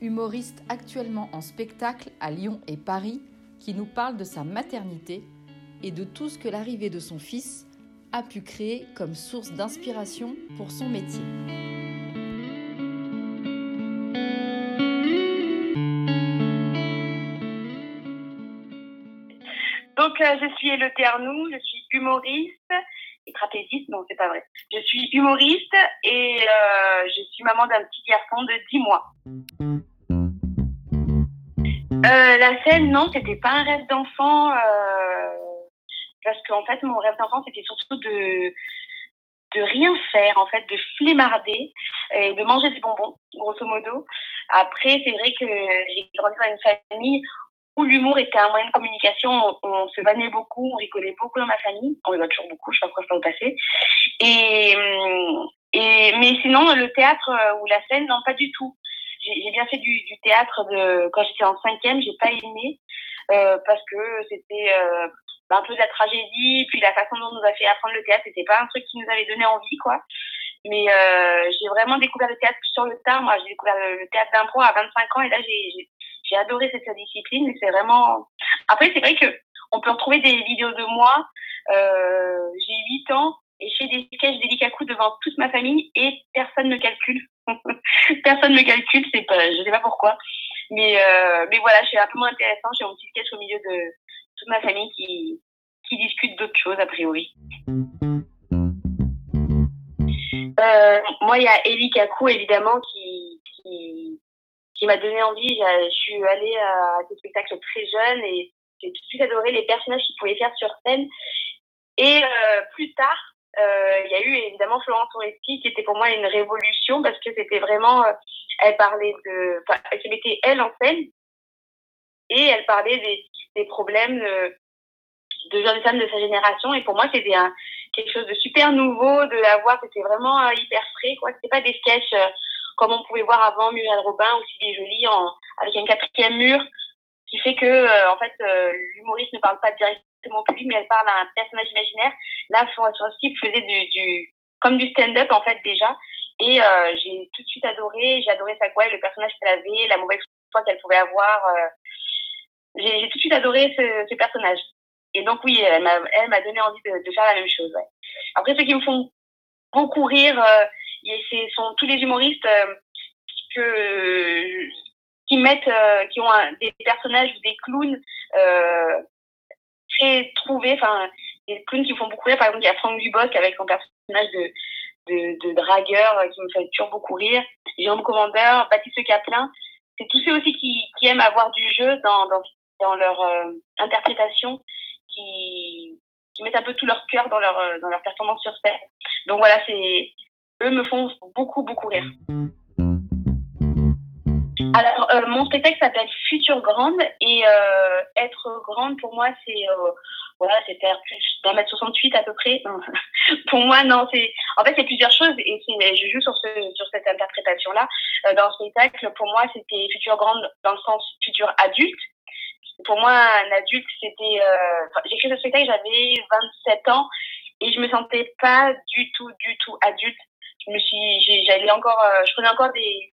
humoriste actuellement en spectacle à Lyon et Paris, qui nous parle de sa maternité et de tout ce que l'arrivée de son fils a pu créer comme source d'inspiration pour son métier. Donc, euh, je suis Elodie Arnoux, je suis humoriste et trapéziste, non, c'est pas vrai. Je suis humoriste et euh, je suis maman d'un petit garçon de 10 mois. Euh, la scène, non, c'était pas un rêve d'enfant. Euh, parce qu'en fait, mon rêve d'enfant, c'était surtout de de rien faire, en fait, de flémarder et de manger des bonbons, grosso modo. Après, c'est vrai que j'ai grandi dans une famille où l'humour était un moyen de communication. On, se vannait beaucoup, on rigolait beaucoup dans ma famille. On rigole toujours beaucoup, je sais pas pourquoi ça va passer. Et, et, mais sinon, le théâtre ou la scène, non, pas du tout j'ai bien fait du, théâtre de, quand j'étais en cinquième, j'ai pas aimé euh, parce que c'était euh, un peu de la tragédie, puis la façon dont on nous a fait apprendre le théâtre, c'était pas un truc qui nous avait donné envie, quoi. Mais euh, j'ai vraiment découvert le théâtre sur le tard. Moi, j'ai découvert le, théâtre d'impro à 25 ans et là, j'ai adoré cette discipline. Et c'est vraiment. Après, c'est vrai que on peut retrouver des vidéos de moi. Euh, j'ai 8 ans et je fais des sketchs délicats devant toute ma famille et personne ne calcule. Personne ne calcule, c'est pas, je sais pas pourquoi. Mais, euh, mais voilà, c'est un peu moins intéressant. J'ai mon petit sketch au milieu de toute ma famille qui, qui discute d'autres choses, a priori. Euh, moi, il y a Ellie Kakou, évidemment, qui, qui, m'a donné envie. Je suis allée à ce spectacle très jeune et j'ai tout de suite adoré les personnages qu'il pouvait faire sur scène. Et euh, plus tard, il y a eu évidemment Florence Foresti qui était pour moi une révolution parce que c'était vraiment, euh, elle parlait de, enfin, elle se mettait elle en scène. Et elle parlait des, des problèmes de, jeunes femmes de sa génération. Et pour moi c'était un, quelque chose de super nouveau de la voir, c'était vraiment euh, hyper frais quoi, c'était pas des sketchs comme on pouvait voir avant Muriel Robin ou Sylvie Joly en, avec un quatrième mur qui fait que en fait l'humoriste ne parle pas directement mon public, mais elle parle à un personnage imaginaire. Là, Florence Rossi faisait du, du, comme du stand-up, en fait, déjà. Et euh, j'ai tout de suite adoré. J'ai adoré sa voix, le personnage qu'elle avait, la mauvaise foi qu'elle pouvait avoir. Euh. j'ai tout de suite adoré ce, personnage. Et donc, oui, elle m'a donné envie de, faire la même chose. Après, ceux qui me font beaucoup rire, euh, ce sont tous les humoristes euh, que, qui mettent, qui ont des personnages ou des clowns très trouvés. Enfin, des clowns qui font beaucoup rire. Par exemple, il y a Franck Dubosc avec son personnage de, de, dragueur euh, qui me fait toujours beaucoup rire. Jérôme Commandeur, Baptiste Caplin. C'est tous ceux aussi qui, aiment avoir du jeu dans, dans, dans leur euh, interprétation, qui, qui mettent un peu tout leur cœur dans leur, euh, dans leur performance sur scène. Donc voilà, c'est eux me font beaucoup, beaucoup rire. Alors, euh, mon spectacle s'appelle Future Grande et euh, être grande pour moi, c'est euh, voilà, c'est faire plus d'un mètre 68 à peu près. pour moi, non, c'est en fait c'est plusieurs choses et je joue sur ce sur cette interprétation là euh, dans le spectacle. Pour moi, c'était Future Grande dans le sens futur adulte. Pour moi, un adulte, c'était euh, j'ai écrit ce spectacle, j'avais 27 ans et je me sentais pas du tout, du tout adulte. Je me suis, j'allais encore, je prenais encore des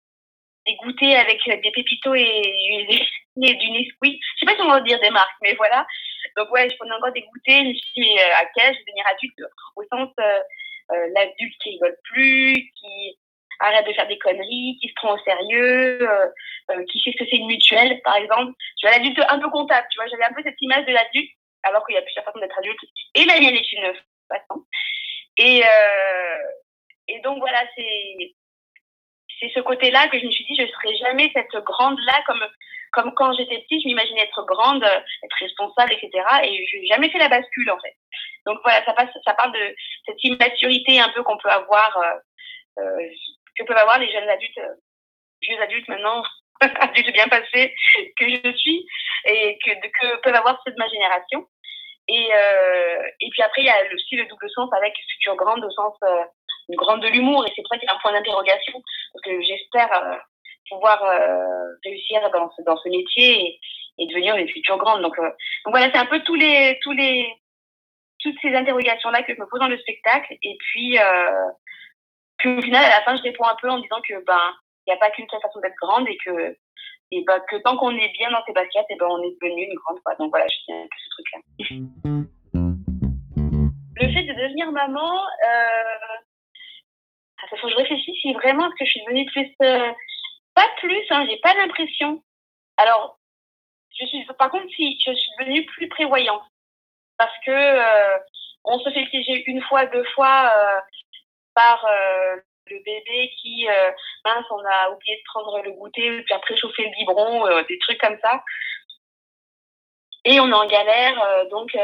des goûters avec des pépitos et, du Nesquik. Je sais pas si on va dire des marques, mais voilà. Donc ouais, je prenais encore des goûters. Je me suis dit, mais euh, à quel je vais devenir adulte Au sens, euh, euh, l'adulte qui rigole plus, qui arrête de faire des conneries, qui se prend au sérieux, euh, euh, qui sait ce que c'est une mutuelle, par exemple. Tu vois, l'adulte un peu comptable, tu vois. J'avais un peu cette image de l'adulte, alors qu'il y a plusieurs façons d'être adulte. Et la mienne est une façon. Et, et donc voilà, c'est ce côté-là que je me suis dit, je serai jamais cette grande-là comme, comme quand j'étais petite, je m'imaginais être grande, être responsable, etc. Et je n'ai jamais fait la bascule, en fait. Donc voilà, ça, passe, ça parle de cette immaturité un peu qu'on peut avoir, euh, euh, que peuvent avoir les jeunes adultes, euh, vieux adultes maintenant, adulte bien passé que je suis et que, que peuvent avoir ceux de ma génération. Et, euh, et puis après, il y a aussi le double sens avec future grande au sens une grande de l'humour. Et c'est pour ça qu'il y a un point d'interrogation. Parce que j'espère euh, pouvoir euh, réussir dans ce, dans ce métier et, et devenir une future grande. Donc, donc voilà, c'est un peu tous les, tous les, toutes ces interrogations-là que je me pose dans le spectacle. Et puis, euh, au final, à la fin, je réponds un peu en disant que ben, il n'y a pas qu'une seule façon d'être grande et que et ben, que tant qu'on est bien dans ses baskets, et ben, on est devenu une grande fois. Donc voilà, je tiens que ce truc-là. Le fait de devenir maman, euh, il faut que je réfléchisse si vraiment est-ce que je suis devenue plus... Euh, pas plus, hein, j'ai pas l'impression. Alors, je suis, par contre, si je suis devenue plus prévoyante, parce que euh, on se fait piéger une fois, deux fois euh, par le bébé qui, mince, on a oublié de prendre le goûter, puis après chauffer le biberon, des trucs comme ça. Et on est en galère, donc,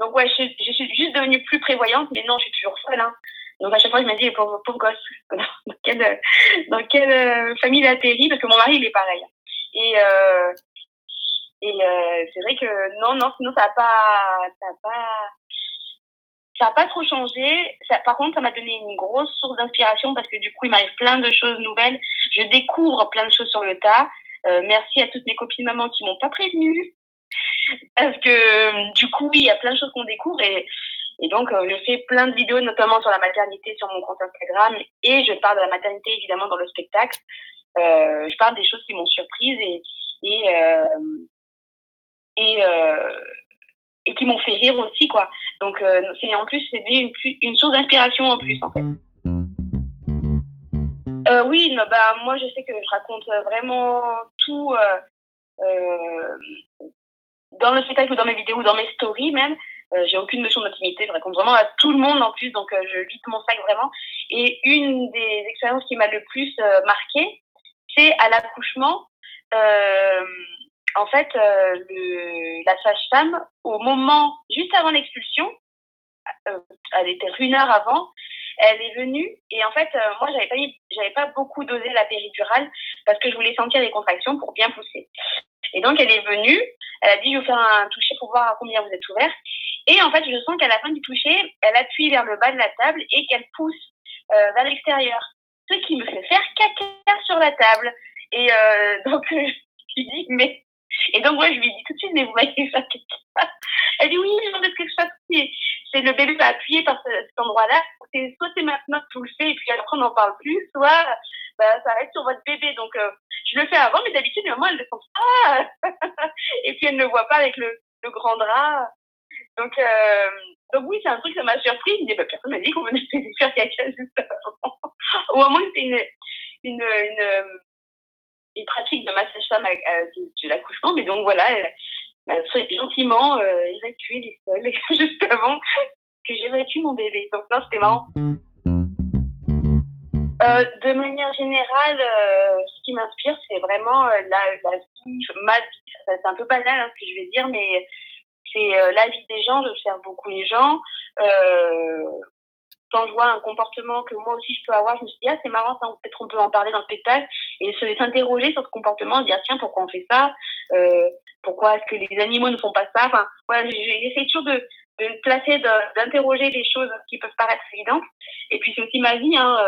donc ouais, je, je, suis juste devenue plus prévoyante, mais non, je suis toujours folle. Hein. Donc à chaque fois, je me dis, pauvre, gosse, dans quelle, dans quelle famille il atterrit, parce que mon mari, il est pareil. Et, et c'est vrai que non, non, sinon ça n'a pas, pas, pas trop changé. Par contre, ça m'a donné une grosse source d'inspiration parce que du coup, il m'arrive plein de choses nouvelles. Je découvre plein de choses sur le tas. Euh, merci à toutes mes copines mamans qui m'ont pas prévenue. Parce que du coup, il y a plein de choses qu'on découvre et donc euh, je fais plein de vidéos, notamment sur la maternité sur mon compte Instagram et je parle de la maternité évidemment dans le spectacle. Euh, je parle des choses qui m'ont surprise et et euh, et, qui m'ont fait rire aussi quoi. Donc c'est en plus c'est une, source d'inspiration en plus en fait. Oui, non, bah moi je sais que je raconte vraiment tout dans le spectacle ou dans mes vidéos ou dans mes stories même. Euh, j'ai aucune notion d'intimité, je raconte vraiment à tout le monde en plus, donc euh, je vide mon sac vraiment. Et une des expériences qui m'a le plus euh, marqué, c'est à l'accouchement. En fait, la sage-femme, au moment, juste avant l'expulsion, elle était une heure avant, elle est venue et en fait, moi, j'avais pas, j'avais pas beaucoup dosé la péridurale parce que je voulais sentir les contractions pour bien pousser. Et donc, elle est venue, elle a dit, je vais faire un toucher pour voir à combien vous êtes ouvert. Et en fait, je sens qu'à la fin du toucher, elle appuie vers le bas de la table et qu'elle pousse euh, vers l'extérieur. Ce qui me fait faire caca sur la table. Et euh, donc, je lui dis, mais et donc, moi, je lui dis tout de suite, mais vous m'avez fait quelque Elle dit, oui, je ce que je. C'est le bébé va appuyer par cet endroit-là. Soit c'est maintenant que tout le fait, et puis après, on n'en parle plus, soit bah, ça reste sur votre bébé. Donc, euh, je le fais avant, mais d'habitude, maman, elle le sent pas. et puis, elle ne le voit pas avec le, le grand drap. Donc, euh, donc oui, c'est un truc, ça m'a surpris. Dit, bah, personne m'a dit qu'on venait faire caca juste avant. Au moment où c'était une, une, une, pratique de massage femme de, l'accouchement, mais donc voilà, elle, elle a gentiment euh, évacué les sols juste avant que j'évacue mon bébé. Donc non, c'était marrant. Euh, de manière générale, euh, ce qui m'inspire, c'est vraiment la, la vie, ma vie. C'est un peu banal hein, ce que je vais dire, mais c'est euh, la vie des gens. J'observe beaucoup les gens. Euh, quand je vois un comportement que moi aussi je peux avoir, je me suis dit, ah, c'est marrant, ça, peut-être on peut en parler dans le spectacle, et se s'interroger sur ce comportement, dire, tiens, pourquoi on fait ça? Euh, Pourquoi est-ce que les animaux ne font pas ça? J'essaie toujours de, me placer, d'interroger des choses qui peuvent paraître évidentes. Et puis, c'est aussi ma vie, hein,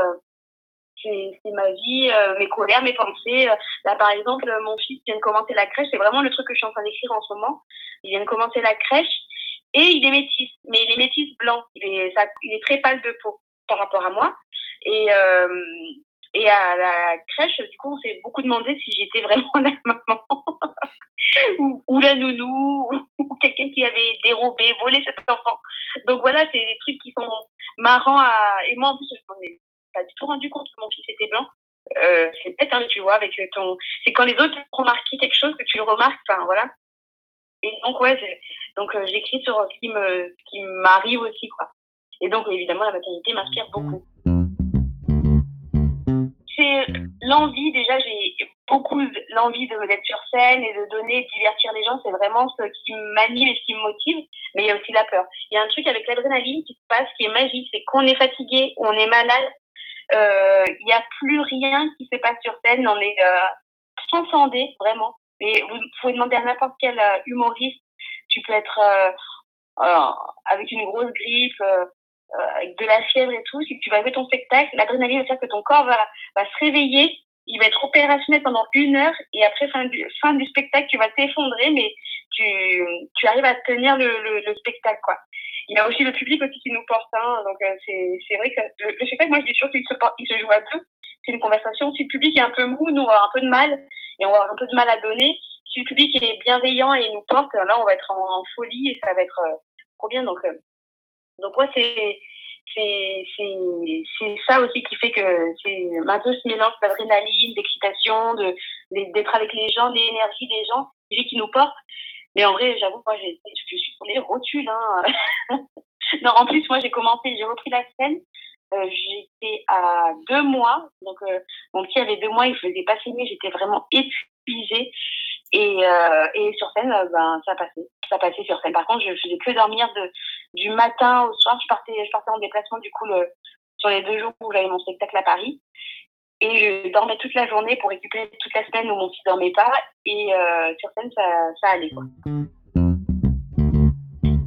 c'est ma vie, euh, mes colères, mes pensées. Là, par exemple, mon fils vient de commencer la crèche, c'est vraiment le truc que je suis en train d'écrire en ce moment. Il vient de commencer la crèche, et il est métis, mais il est métis blanc. Il est, il est très pâle de peau par rapport à moi. Et, euh, et à la crèche, du coup, on s'est beaucoup demandé si j'étais vraiment la maman ou, la nounou ou quelqu'un qui avait dérobé, volé cet enfant. Donc voilà, c'est des trucs qui sont marrants à... Et moi, en plus, je ai pas du tout rendu compte que mon fils était blanc. Euh, c'est peut-être, hein, tu vois, avec ton... C'est quand les autres remarqué quelque chose que tu le remarques, enfin voilà. Et donc, ouais, donc euh, j'écris sur ce qui me, m'arrive aussi, quoi. Et donc, évidemment, la maternité m'inspire beaucoup. C'est l'envie, déjà, j'ai beaucoup l'envie d'être sur scène et de donner, de divertir les gens. C'est vraiment ce qui m'anime et ce qui me motive. Mais il y a aussi la peur. Il y a un truc avec l'adrénaline qui se passe, qui est magique. C'est qu'on est fatigué, on est malade. Euh, il n'y a plus rien qui se passe sur scène. On est, euh, transcender vraiment. Et vous pouvez demander à n'importe quel humoriste. Tu peux être avec une grosse grippe, avec de la fièvre et tout. Si tu vas jouer ton spectacle, l'adrénaline va faire que ton corps va, va se réveiller il va être opérationnel pendant une heure et après fin du, fin du spectacle tu vas t'effondrer mais tu, tu arrives à tenir le, le, spectacle quoi. Il y a aussi le public aussi qui nous porte hein, donc euh, c'est vrai que le, spectacle moi je dis toujours qu'il se il se joue à deux. C'est une conversation. Si le public est un peu mou nous on va avoir un peu de mal et on va avoir un peu de mal à donner. Si le public est bienveillant et nous porte là on va être en, folie et ça va être euh, trop bien. Donc euh, donc ouais c'est c'est ça aussi qui fait que c'est un peu ce mélange d'adrénaline, d'excitation, d'être avec les gens, l'énergie des gens, qui nous portent. Mais en vrai, j'avoue, moi, je suis sur les rotules. Hein. non, en plus, moi, j'ai commencé, j'ai repris la scène. Euh, j'étais à deux mois. Donc, euh, mon petit avait deux mois, il faisait pas saigner. J'étais vraiment épuisée. Et, euh, et sur scène, euh, ben, ça passait. Ça passait sur scène. Par contre, je faisais que dormir de, du matin au soir. Je partais, je partais en déplacement, du coup, sur les deux jours où j'avais mon spectacle à Paris. Et je dormais toute la journée pour récupérer toute la semaine où mon fils dormait pas. Et euh, sur scène, ça, allait. Quoi.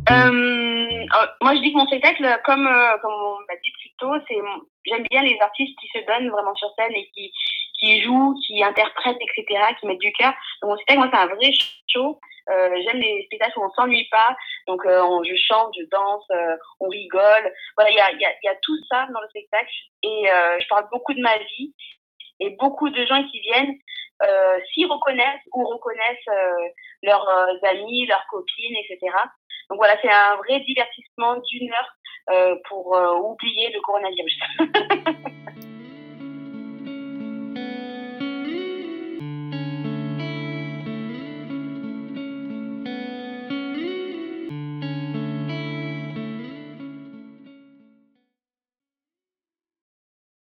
Euh, moi, je dis que mon spectacle, comme, euh, comme on m'a dit plus tôt, c'est j'aime bien les artistes qui se donnent vraiment sur scène et qui, qui jouent, qui interprètent, etc., qui mettent du cœur. Donc mon spectacle, moi, c'est un vrai show. Euh, j'aime les spectacles où on s'ennuie pas. Donc euh, je chante, je danse, euh, on rigole. Voilà, il y a, y, a, y a, tout ça dans le spectacle. Et je parle beaucoup de ma vie. Et beaucoup de gens qui viennent s'y reconnaissent ou reconnaissent leurs amis, leurs copines, etc. Donc voilà, c'est un vrai divertissement d'une heure pour oublier le coronavirus.